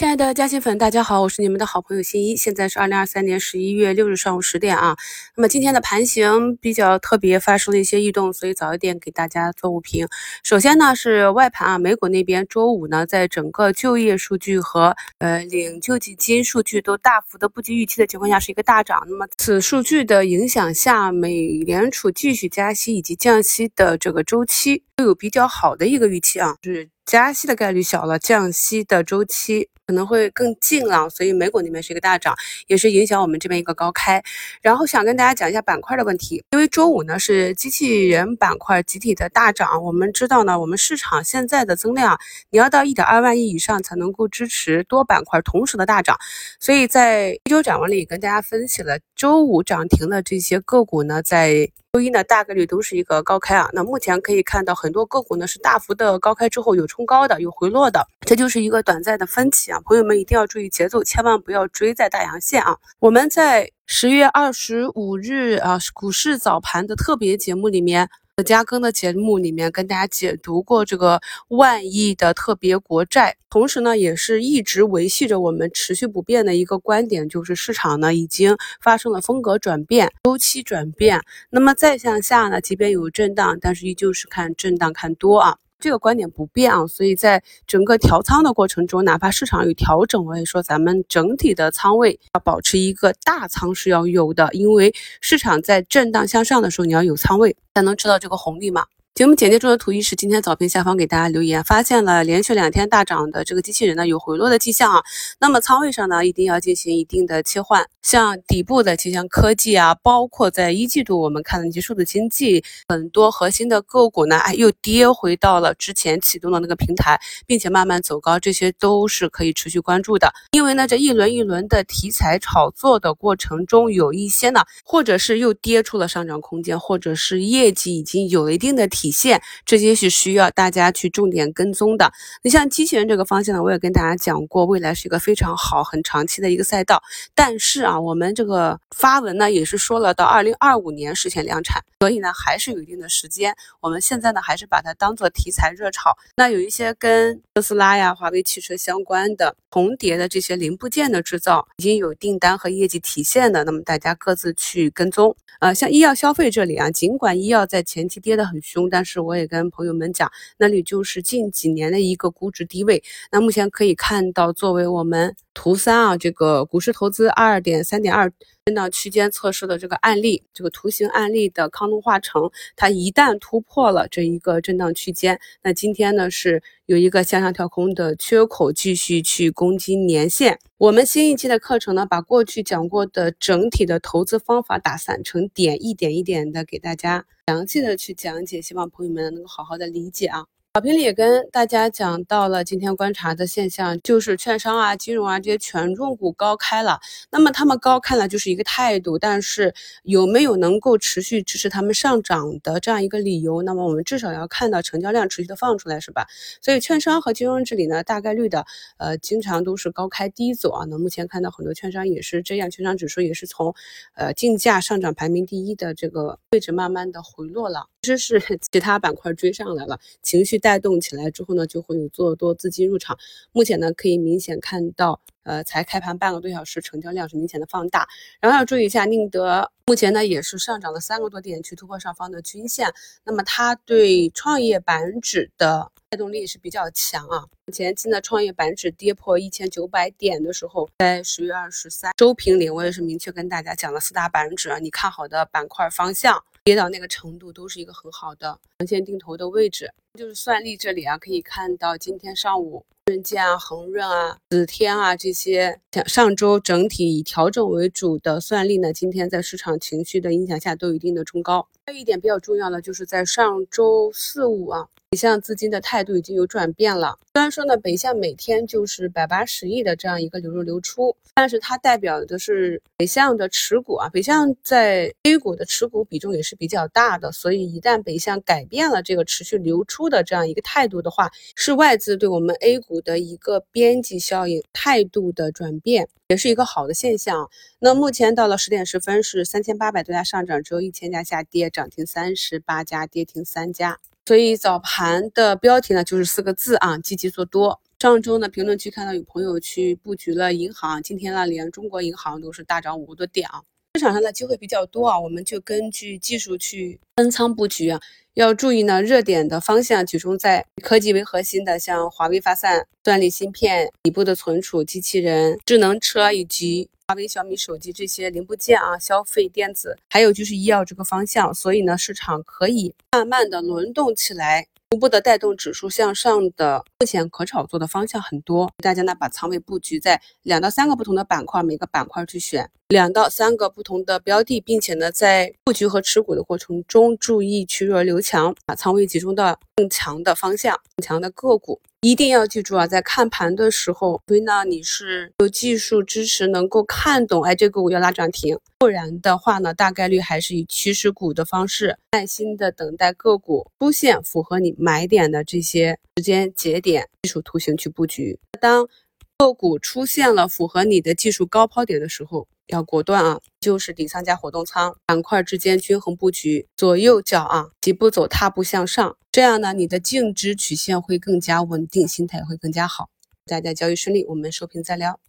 亲爱的嘉兴粉，大家好，我是你们的好朋友新一。现在是二零二三年十一月六日上午十点啊。那么今天的盘形比较特别，发生了一些异动，所以早一点给大家做午评。首先呢是外盘啊，美股那边周五呢，在整个就业数据和呃领救济金数据都大幅的不及预期的情况下，是一个大涨。那么此数据的影响下，美联储继续加息以及降息的这个周期都有比较好的一个预期啊，是。加息的概率小了，降息的周期可能会更近了，所以美股那边是一个大涨，也是影响我们这边一个高开。然后想跟大家讲一下板块的问题，因为周五呢是机器人板块集体的大涨，我们知道呢，我们市场现在的增量，你要到一点二万亿以上才能够支持多板块同时的大涨，所以在一周展望里跟大家分析了周五涨停的这些个股呢，在。周一呢，大概率都是一个高开啊。那目前可以看到，很多个股呢是大幅的高开之后有冲高的，有回落的，这就是一个短暂的分歧啊。朋友们一定要注意节奏，千万不要追在大阳线啊。我们在十月二十五日啊，股市早盘的特别节目里面。加更的节目里面跟大家解读过这个万亿的特别国债，同时呢，也是一直维系着我们持续不变的一个观点，就是市场呢已经发生了风格转变、周期转变。那么再向下呢，即便有震荡，但是依旧是看震荡看多啊。这个观点不变啊，所以在整个调仓的过程中，哪怕市场有调整，我也说咱们整体的仓位要保持一个大仓是要有的，因为市场在震荡向上的时候，你要有仓位才能吃到这个红利嘛。节目简介中的图一是今天早评下方给大家留言，发现了连续两天大涨的这个机器人呢有回落的迹象啊，那么仓位上呢一定要进行一定的切换，像底部的就像科技啊，包括在一季度我们看的那些数字经济，很多核心的个股呢，哎又跌回到了之前启动的那个平台，并且慢慢走高，这些都是可以持续关注的，因为呢这一轮一轮的题材炒作的过程中，有一些呢或者是又跌出了上涨空间，或者是业绩已经有了一定的体。线这些是需要大家去重点跟踪的。你像机器人这个方向呢，我也跟大家讲过，未来是一个非常好、很长期的一个赛道。但是啊，我们这个发文呢也是说了，到二零二五年实现量产，所以呢还是有一定的时间。我们现在呢还是把它当做题材热炒。那有一些跟特斯拉呀、华为汽车相关的重叠的这些零部件的制造，已经有订单和业绩体现的，那么大家各自去跟踪。呃，像医药消费这里啊，尽管医药在前期跌得很凶，但是我也跟朋友们讲，那里就是近几年的一个估值低位。那目前可以看到，作为我们图三啊，这个股市投资二点三点二震荡区间测试的这个案例，这个图形案例的康龙化成，它一旦突破了这一个震荡区间，那今天呢是有一个向上跳空的缺口，继续去攻击年线。我们新一期的课程呢，把过去讲过的整体的投资方法打散成点，一点一点的给大家详细的去讲解，希望朋友们能够好好的理解啊。小平里也跟大家讲到了今天观察的现象，就是券商啊、金融啊这些权重股高开了。那么他们高开了就是一个态度，但是有没有能够持续支持他们上涨的这样一个理由？那么我们至少要看到成交量持续的放出来，是吧？所以券商和金融这里呢，大概率的呃经常都是高开低走啊。那目前看到很多券商也是这样，券商指数也是从呃竞价上涨排名第一的这个位置慢慢的回落了。其实是 其他板块追上来了，情绪带动起来之后呢，就会有做多资金入场。目前呢，可以明显看到，呃，才开盘半个多小时，成交量是明显的放大。然后要注意一下，宁德目前呢也是上涨了三个多点，去突破上方的均线。那么它对创业板指的带动力是比较强啊。前期呢，创业板指跌破一千九百点的时候，在十月二十三周评里，我也是明确跟大家讲了四大板指啊，你看好的板块方向。跌到那个程度都是一个很好的长线定投的位置，就是算力这里啊，可以看到今天上午润建啊、恒润啊、紫天啊这些，像上周整体以调整为主的算力呢，今天在市场情绪的影响下都有一定的冲高。还有一点比较重要的，就是在上周四五啊。北向资金的态度已经有转变了。虽然说呢，北向每天就是百八十亿的这样一个流入流出，但是它代表的是北向的持股啊。北向在 A 股的持股比重也是比较大的，所以一旦北向改变了这个持续流出的这样一个态度的话，是外资对我们 A 股的一个边际效应态度的转变，也是一个好的现象。那目前到了十点十分，是三千八百多家上涨，只有一千家下跌，涨停三十八家，跌停三家。所以早盘的标题呢，就是四个字啊，积极做多。上周呢，评论区看到有朋友去布局了银行，今天呢，连中国银行都是大涨五个多点啊。市场上的机会比较多啊，我们就根据技术去分仓布局啊。要注意呢，热点的方向集中在科技为核心的，像华为发散、算力芯片、底部的存储、机器人、智能车以及华为、小米手机这些零部件啊，消费电子，还有就是医药这个方向。所以呢，市场可以慢慢的轮动起来。逐步的带动指数向上的目前可炒作的方向很多，大家呢把仓位布局在两到三个不同的板块，每个板块去选两到三个不同的标的，并且呢在布局和持股的过程中注意去弱留强，把仓位集中到更强的方向、更强的个股。一定要记住啊，在看盘的时候，所以呢你是有技术支持，能够看懂，哎，这个股要拉涨停，不然的话呢，大概率还是以趋势股的方式，耐心的等待个股出现符合你买点的这些时间节点，技术图形去布局。当个股出现了符合你的技术高抛点的时候，要果断啊，就是底仓加活动仓，板块之间均衡布局，左右脚啊，几步走，踏步向上，这样呢，你的净值曲线会更加稳定，心态会更加好。大家交易顺利，我们收评再聊。